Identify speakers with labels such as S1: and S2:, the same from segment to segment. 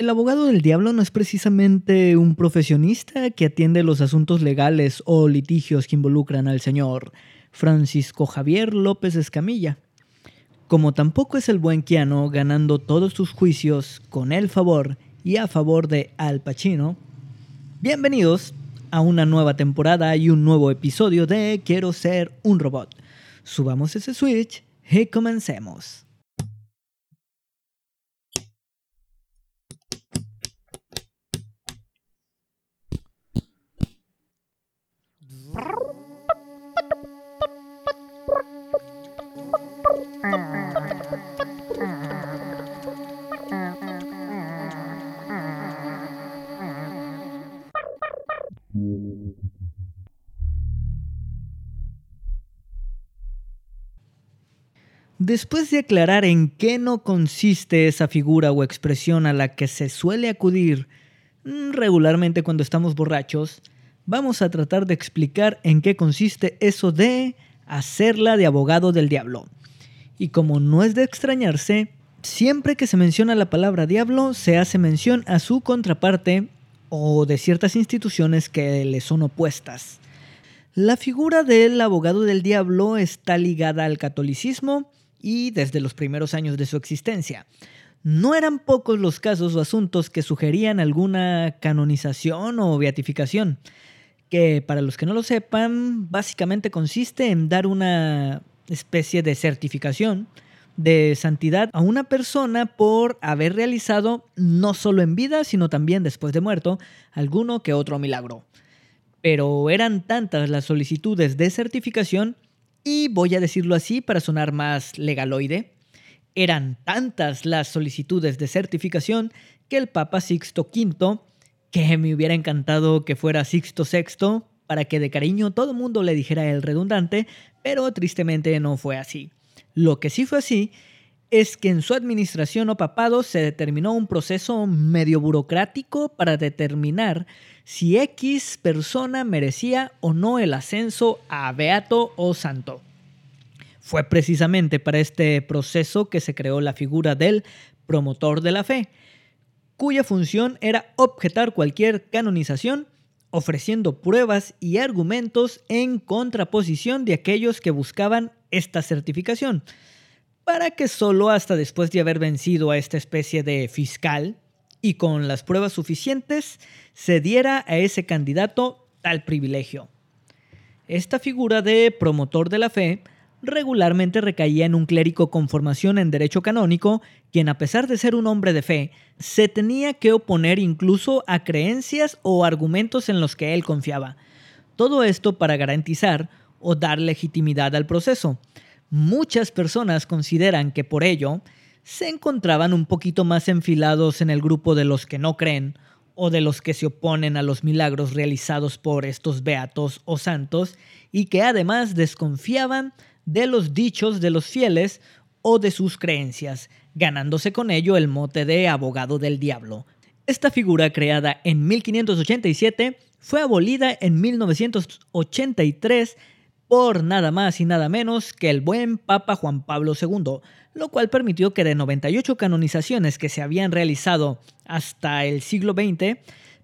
S1: El abogado del diablo no es precisamente un profesionista que atiende los asuntos legales o litigios que involucran al señor Francisco Javier López Escamilla. Como tampoco es el buen Keanu ganando todos sus juicios con el favor y a favor de Al Pacino. Bienvenidos a una nueva temporada y un nuevo episodio de Quiero ser un robot. Subamos ese switch y comencemos. Después de aclarar en qué no consiste esa figura o expresión a la que se suele acudir mm, regularmente cuando estamos borrachos, vamos a tratar de explicar en qué consiste eso de hacerla de abogado del diablo. Y como no es de extrañarse, siempre que se menciona la palabra diablo se hace mención a su contraparte o de ciertas instituciones que le son opuestas. La figura del abogado del diablo está ligada al catolicismo y desde los primeros años de su existencia. No eran pocos los casos o asuntos que sugerían alguna canonización o beatificación, que para los que no lo sepan, básicamente consiste en dar una especie de certificación de santidad a una persona por haber realizado, no solo en vida, sino también después de muerto, alguno que otro milagro. Pero eran tantas las solicitudes de certificación y voy a decirlo así para sonar más legaloide, eran tantas las solicitudes de certificación que el Papa Sixto V, que me hubiera encantado que fuera Sixto VI, para que de cariño todo el mundo le dijera el redundante, pero tristemente no fue así. Lo que sí fue así es que en su administración o papado se determinó un proceso medio burocrático para determinar si X persona merecía o no el ascenso a beato o santo. Fue precisamente para este proceso que se creó la figura del promotor de la fe, cuya función era objetar cualquier canonización ofreciendo pruebas y argumentos en contraposición de aquellos que buscaban esta certificación, para que solo hasta después de haber vencido a esta especie de fiscal y con las pruebas suficientes se diera a ese candidato tal privilegio. Esta figura de promotor de la fe regularmente recaía en un clérigo con formación en derecho canónico, quien a pesar de ser un hombre de fe, se tenía que oponer incluso a creencias o argumentos en los que él confiaba. Todo esto para garantizar o dar legitimidad al proceso. Muchas personas consideran que por ello se encontraban un poquito más enfilados en el grupo de los que no creen o de los que se oponen a los milagros realizados por estos beatos o santos y que además desconfiaban de los dichos de los fieles o de sus creencias, ganándose con ello el mote de abogado del diablo. Esta figura creada en 1587 fue abolida en 1983 por nada más y nada menos que el buen Papa Juan Pablo II, lo cual permitió que de 98 canonizaciones que se habían realizado hasta el siglo XX,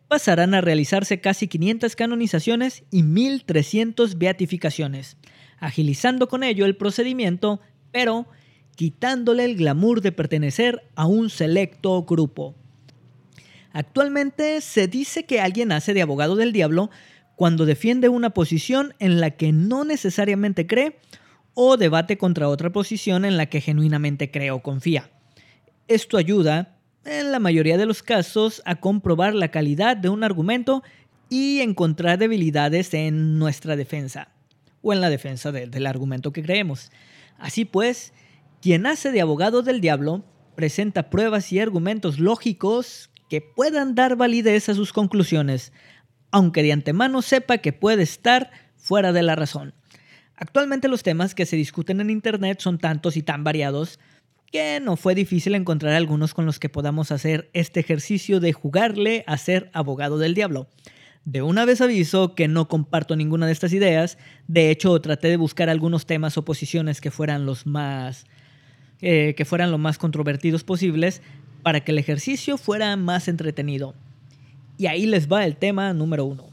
S1: pasaran a realizarse casi 500 canonizaciones y 1300 beatificaciones, agilizando con ello el procedimiento, pero quitándole el glamour de pertenecer a un selecto grupo. Actualmente se dice que alguien hace de abogado del diablo cuando defiende una posición en la que no necesariamente cree o debate contra otra posición en la que genuinamente cree o confía. Esto ayuda, en la mayoría de los casos, a comprobar la calidad de un argumento y encontrar debilidades en nuestra defensa o en la defensa del argumento que creemos. Así pues, quien hace de abogado del diablo presenta pruebas y argumentos lógicos que puedan dar validez a sus conclusiones, aunque de antemano sepa que puede estar fuera de la razón. Actualmente los temas que se discuten en Internet son tantos y tan variados que no fue difícil encontrar algunos con los que podamos hacer este ejercicio de jugarle a ser abogado del diablo. De una vez aviso que no comparto ninguna de estas ideas, de hecho traté de buscar algunos temas o posiciones que fueran los más eh, que fueran lo más controvertidos posibles para que el ejercicio fuera más entretenido. Y ahí les va el tema número uno.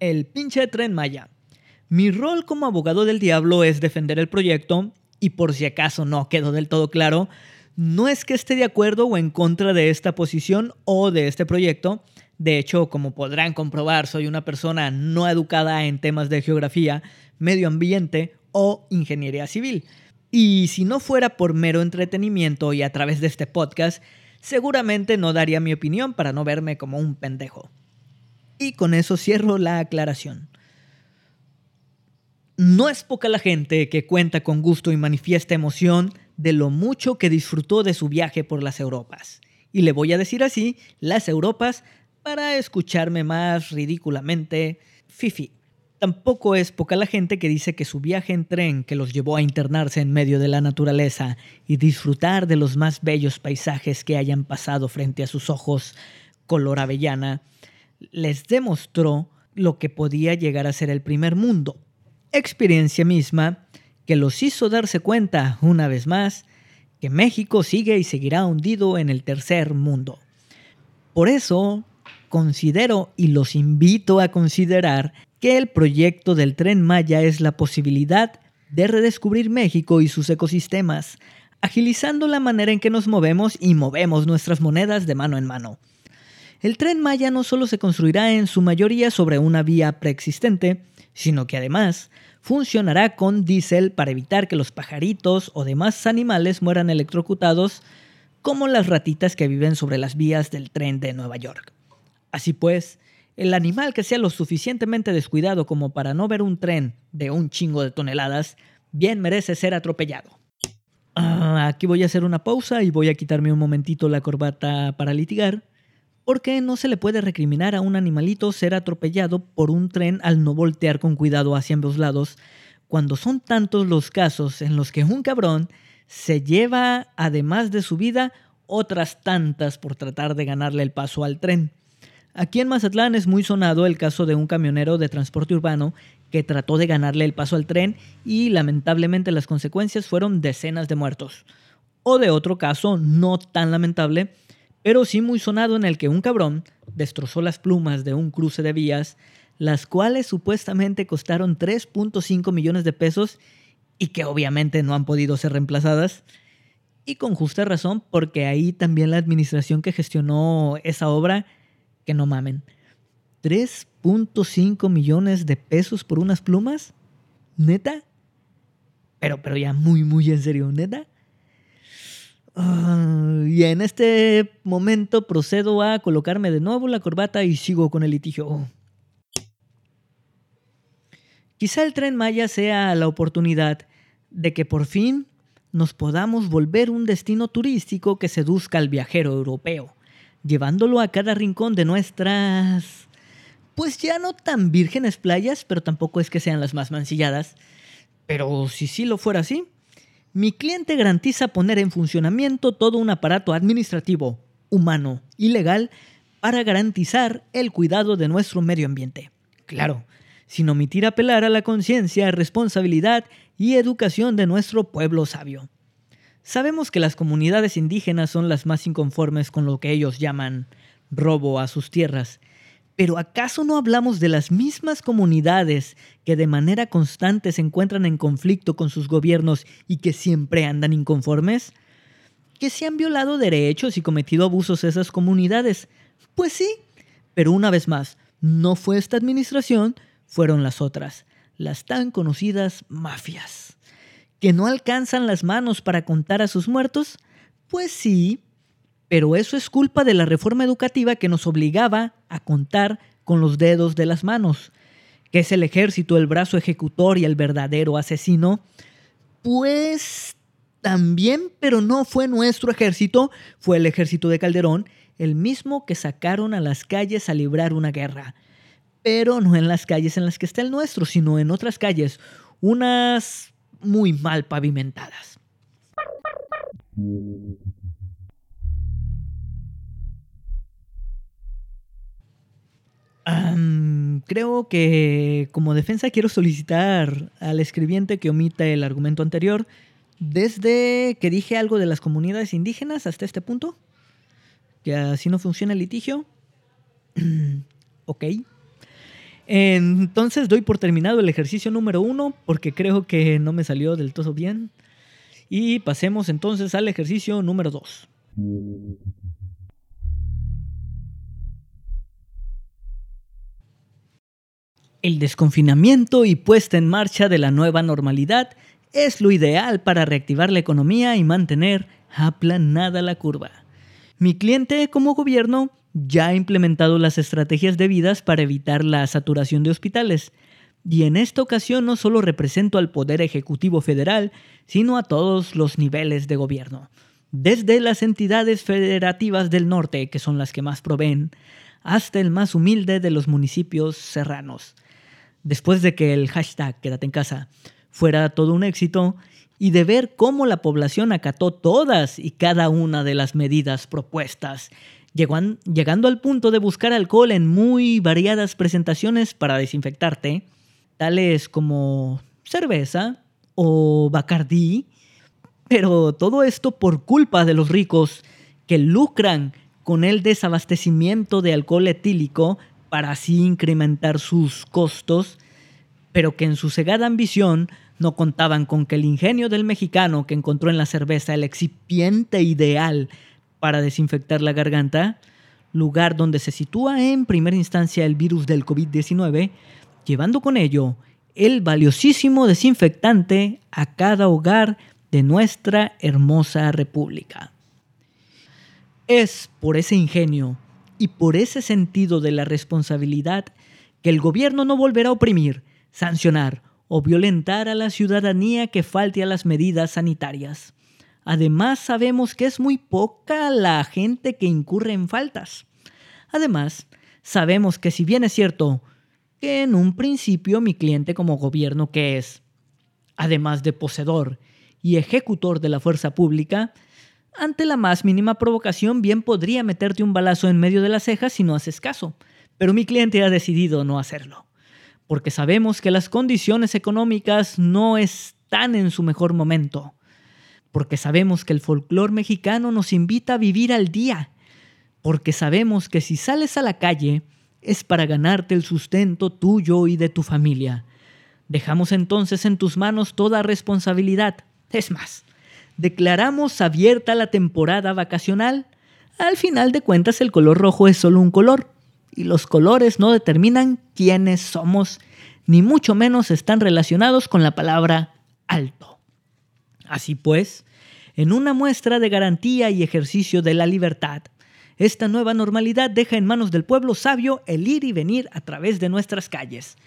S1: El pinche tren Maya. Mi rol como abogado del diablo es defender el proyecto y por si acaso no quedó del todo claro, no es que esté de acuerdo o en contra de esta posición o de este proyecto. De hecho, como podrán comprobar, soy una persona no educada en temas de geografía, medio ambiente o ingeniería civil. Y si no fuera por mero entretenimiento y a través de este podcast, seguramente no daría mi opinión para no verme como un pendejo. Y con eso cierro la aclaración. No es poca la gente que cuenta con gusto y manifiesta emoción de lo mucho que disfrutó de su viaje por las Europas. Y le voy a decir así, las Europas, para escucharme más ridículamente fifi. Tampoco es poca la gente que dice que su viaje en tren que los llevó a internarse en medio de la naturaleza y disfrutar de los más bellos paisajes que hayan pasado frente a sus ojos color avellana, les demostró lo que podía llegar a ser el primer mundo experiencia misma que los hizo darse cuenta, una vez más, que México sigue y seguirá hundido en el tercer mundo. Por eso, considero y los invito a considerar que el proyecto del tren Maya es la posibilidad de redescubrir México y sus ecosistemas, agilizando la manera en que nos movemos y movemos nuestras monedas de mano en mano. El tren Maya no solo se construirá en su mayoría sobre una vía preexistente, sino que además funcionará con diésel para evitar que los pajaritos o demás animales mueran electrocutados como las ratitas que viven sobre las vías del tren de Nueva York. Así pues, el animal que sea lo suficientemente descuidado como para no ver un tren de un chingo de toneladas, bien merece ser atropellado. Ah, aquí voy a hacer una pausa y voy a quitarme un momentito la corbata para litigar porque no se le puede recriminar a un animalito ser atropellado por un tren al no voltear con cuidado hacia ambos lados, cuando son tantos los casos en los que un cabrón se lleva, además de su vida, otras tantas por tratar de ganarle el paso al tren. Aquí en Mazatlán es muy sonado el caso de un camionero de transporte urbano que trató de ganarle el paso al tren y lamentablemente las consecuencias fueron decenas de muertos. O de otro caso no tan lamentable, pero sí muy sonado en el que un cabrón destrozó las plumas de un cruce de vías, las cuales supuestamente costaron 3.5 millones de pesos y que obviamente no han podido ser reemplazadas. Y con justa razón, porque ahí también la administración que gestionó esa obra, que no mamen, 3.5 millones de pesos por unas plumas, neta. Pero, pero ya muy, muy en serio, neta. Ah, y en este momento procedo a colocarme de nuevo la corbata y sigo con el litigio. Quizá el tren Maya sea la oportunidad de que por fin nos podamos volver un destino turístico que seduzca al viajero europeo, llevándolo a cada rincón de nuestras... pues ya no tan vírgenes playas, pero tampoco es que sean las más mancilladas. Pero si sí lo fuera así, mi cliente garantiza poner en funcionamiento todo un aparato administrativo, humano y legal para garantizar el cuidado de nuestro medio ambiente. Claro, sin omitir apelar a la conciencia, responsabilidad y educación de nuestro pueblo sabio. Sabemos que las comunidades indígenas son las más inconformes con lo que ellos llaman robo a sus tierras pero ¿acaso no hablamos de las mismas comunidades que de manera constante se encuentran en conflicto con sus gobiernos y que siempre andan inconformes? ¿Que se han violado derechos y cometido abusos esas comunidades? Pues sí, pero una vez más, no fue esta administración, fueron las otras, las tan conocidas mafias. ¿Que no alcanzan las manos para contar a sus muertos? Pues sí, pero eso es culpa de la reforma educativa que nos obligaba a contar con los dedos de las manos, que es el ejército, el brazo ejecutor y el verdadero asesino. Pues también, pero no fue nuestro ejército, fue el ejército de Calderón, el mismo que sacaron a las calles a librar una guerra. Pero no en las calles en las que está el nuestro, sino en otras calles, unas muy mal pavimentadas creo que como defensa quiero solicitar al escribiente que omita el argumento anterior, desde que dije algo de las comunidades indígenas hasta este punto, que así no funciona el litigio. ok. Entonces doy por terminado el ejercicio número uno porque creo que no me salió del todo bien. Y pasemos entonces al ejercicio número dos. El desconfinamiento y puesta en marcha de la nueva normalidad es lo ideal para reactivar la economía y mantener aplanada la curva. Mi cliente como gobierno ya ha implementado las estrategias debidas para evitar la saturación de hospitales, y en esta ocasión no solo represento al Poder Ejecutivo Federal, sino a todos los niveles de gobierno, desde las entidades federativas del norte, que son las que más proveen, hasta el más humilde de los municipios serranos. Después de que el hashtag Quédate en casa fuera todo un éxito y de ver cómo la población acató todas y cada una de las medidas propuestas, llegando al punto de buscar alcohol en muy variadas presentaciones para desinfectarte, tales como cerveza o bacardí, pero todo esto por culpa de los ricos que lucran con el desabastecimiento de alcohol etílico para así incrementar sus costos, pero que en su cegada ambición no contaban con que el ingenio del mexicano que encontró en la cerveza el excipiente ideal para desinfectar la garganta, lugar donde se sitúa en primera instancia el virus del COVID-19, llevando con ello el valiosísimo desinfectante a cada hogar de nuestra hermosa república. Es por ese ingenio y por ese sentido de la responsabilidad que el gobierno no volverá a oprimir, sancionar o violentar a la ciudadanía que falte a las medidas sanitarias. Además, sabemos que es muy poca la gente que incurre en faltas. Además, sabemos que si bien es cierto que en un principio mi cliente como gobierno que es, además de poseedor y ejecutor de la fuerza pública, ante la más mínima provocación bien podría meterte un balazo en medio de las cejas si no haces caso, pero mi cliente ha decidido no hacerlo, porque sabemos que las condiciones económicas no están en su mejor momento, porque sabemos que el folclore mexicano nos invita a vivir al día, porque sabemos que si sales a la calle es para ganarte el sustento tuyo y de tu familia. Dejamos entonces en tus manos toda responsabilidad. Es más, declaramos abierta la temporada vacacional. Al final de cuentas el color rojo es solo un color y los colores no determinan quiénes somos, ni mucho menos están relacionados con la palabra alto. Así pues, en una muestra de garantía y ejercicio de la libertad, esta nueva normalidad deja en manos del pueblo sabio el ir y venir a través de nuestras calles,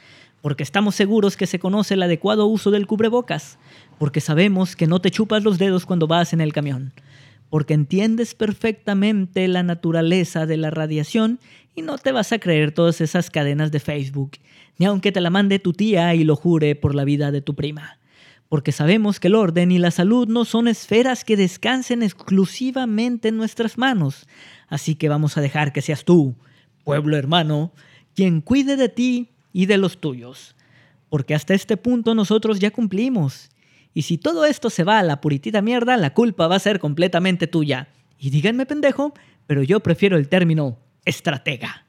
S1: porque estamos seguros que se conoce el adecuado uso del cubrebocas, porque sabemos que no te chupas los dedos cuando vas en el camión, porque entiendes perfectamente la naturaleza de la radiación y no te vas a creer todas esas cadenas de Facebook, ni aunque te la mande tu tía y lo jure por la vida de tu prima. Porque sabemos que el orden y la salud no son esferas que descansen exclusivamente en nuestras manos. Así que vamos a dejar que seas tú, pueblo hermano, quien cuide de ti y de los tuyos. Porque hasta este punto nosotros ya cumplimos. Y si todo esto se va a la puritita mierda, la culpa va a ser completamente tuya. Y díganme pendejo, pero yo prefiero el término estratega.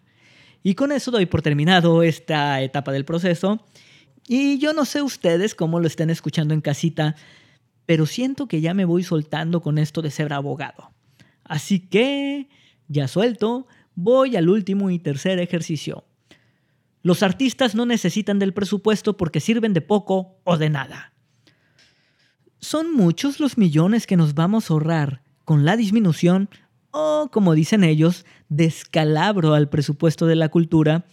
S1: Y con eso doy por terminado esta etapa del proceso. Y yo no sé ustedes cómo lo estén escuchando en casita, pero siento que ya me voy soltando con esto de ser abogado. Así que, ya suelto, voy al último y tercer ejercicio. Los artistas no necesitan del presupuesto porque sirven de poco o de nada. Son muchos los millones que nos vamos a ahorrar con la disminución o, como dicen ellos, descalabro al presupuesto de la cultura,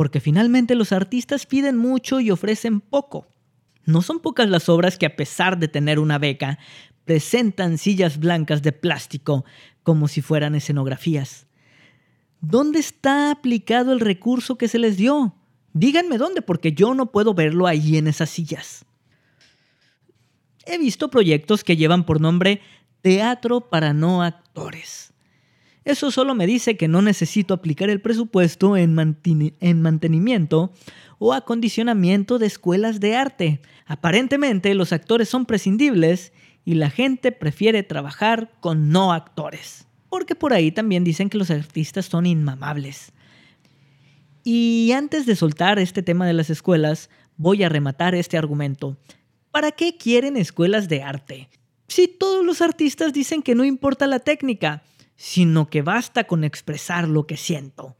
S1: porque finalmente los artistas piden mucho y ofrecen poco. No son pocas las obras que a pesar de tener una beca, presentan sillas blancas de plástico como si fueran escenografías. ¿Dónde está aplicado el recurso que se les dio? Díganme dónde, porque yo no puedo verlo ahí en esas sillas. He visto proyectos que llevan por nombre Teatro para no actores. Eso solo me dice que no necesito aplicar el presupuesto en, en, mantenimiento o acondicionamiento de escuelas de arte. Aparentemente los actores son prescindibles y la gente prefiere trabajar con no actores. Porque por ahí también dicen que los artistas son inmamables. Y antes de soltar este tema de las escuelas, voy a rematar este argumento. ¿Para qué quieren escuelas de arte? Si todos los artistas dicen que no importa la técnica, sino que basta con expresar lo que siento.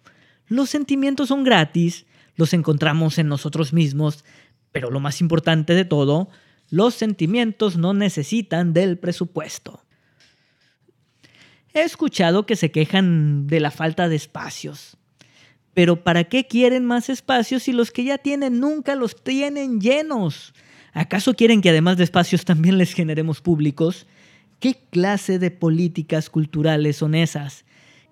S1: Los sentimientos son gratis, los encontramos en nosotros mismos, pero lo más importante de todo, los sentimientos no necesitan del presupuesto. He escuchado que se quejan de la falta de espacios. Pero ¿para qué quieren más espacios si los que ya tienen nunca los tienen llenos? ¿Acaso quieren que además de espacios también les generemos públicos? ¿Qué clase de políticas culturales son esas?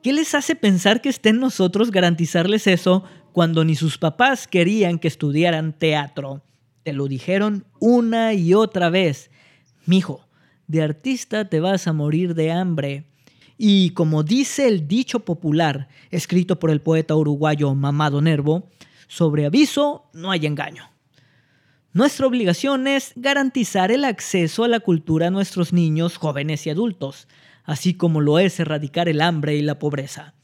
S1: ¿Qué les hace pensar que esté en nosotros garantizarles eso cuando ni sus papás querían que estudiaran teatro? Te lo dijeron una y otra vez. Mijo, de artista te vas a morir de hambre. Y como dice el dicho popular, escrito por el poeta uruguayo Mamado Nervo, sobre aviso no hay engaño. Nuestra obligación es garantizar el acceso a la cultura a nuestros niños, jóvenes y adultos, así como lo es erradicar el hambre y la pobreza.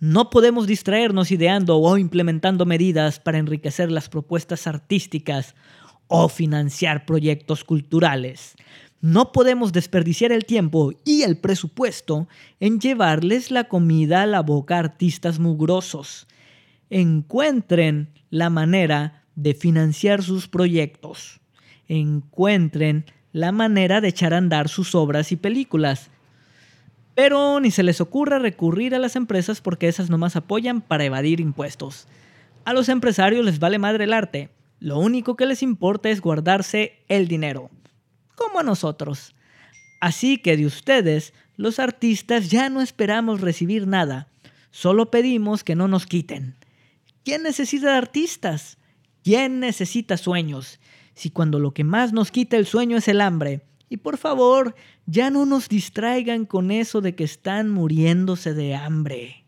S1: No podemos distraernos ideando o implementando medidas para enriquecer las propuestas artísticas o financiar proyectos culturales. No podemos desperdiciar el tiempo y el presupuesto en llevarles la comida a la boca a artistas mugrosos. Encuentren la manera de financiar sus proyectos. Encuentren la manera de echar a andar sus obras y películas. Pero ni se les ocurra recurrir a las empresas porque esas nomás apoyan para evadir impuestos. A los empresarios les vale madre el arte. Lo único que les importa es guardarse el dinero como a nosotros. Así que de ustedes, los artistas, ya no esperamos recibir nada, solo pedimos que no nos quiten. ¿Quién necesita artistas? ¿Quién necesita sueños? Si cuando lo que más nos quita el sueño es el hambre. Y por favor, ya no nos distraigan con eso de que están muriéndose de hambre.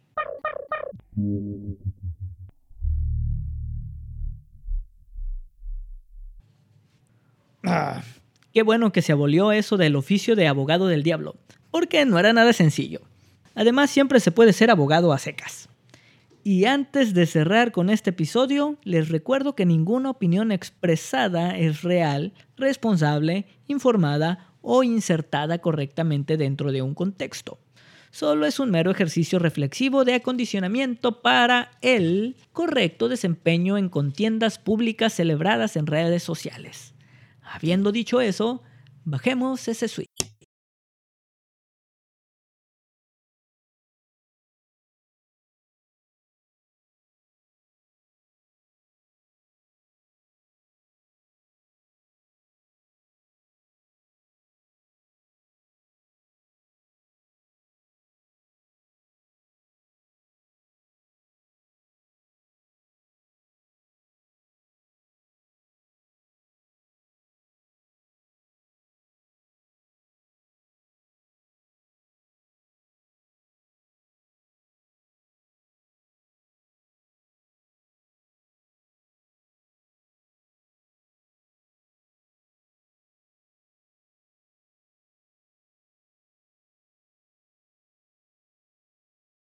S1: Ah, Qué bueno que se abolió eso del oficio de abogado del diablo, porque no era nada sencillo. Además, siempre se puede ser abogado a secas. Y antes de cerrar con este episodio, les recuerdo que ninguna opinión expresada es real, responsable, informada o insertada correctamente dentro de un contexto. Solo es un mero ejercicio reflexivo de acondicionamiento para el correcto desempeño en contiendas públicas celebradas en redes sociales. Habiendo dicho eso, bajemos ese switch.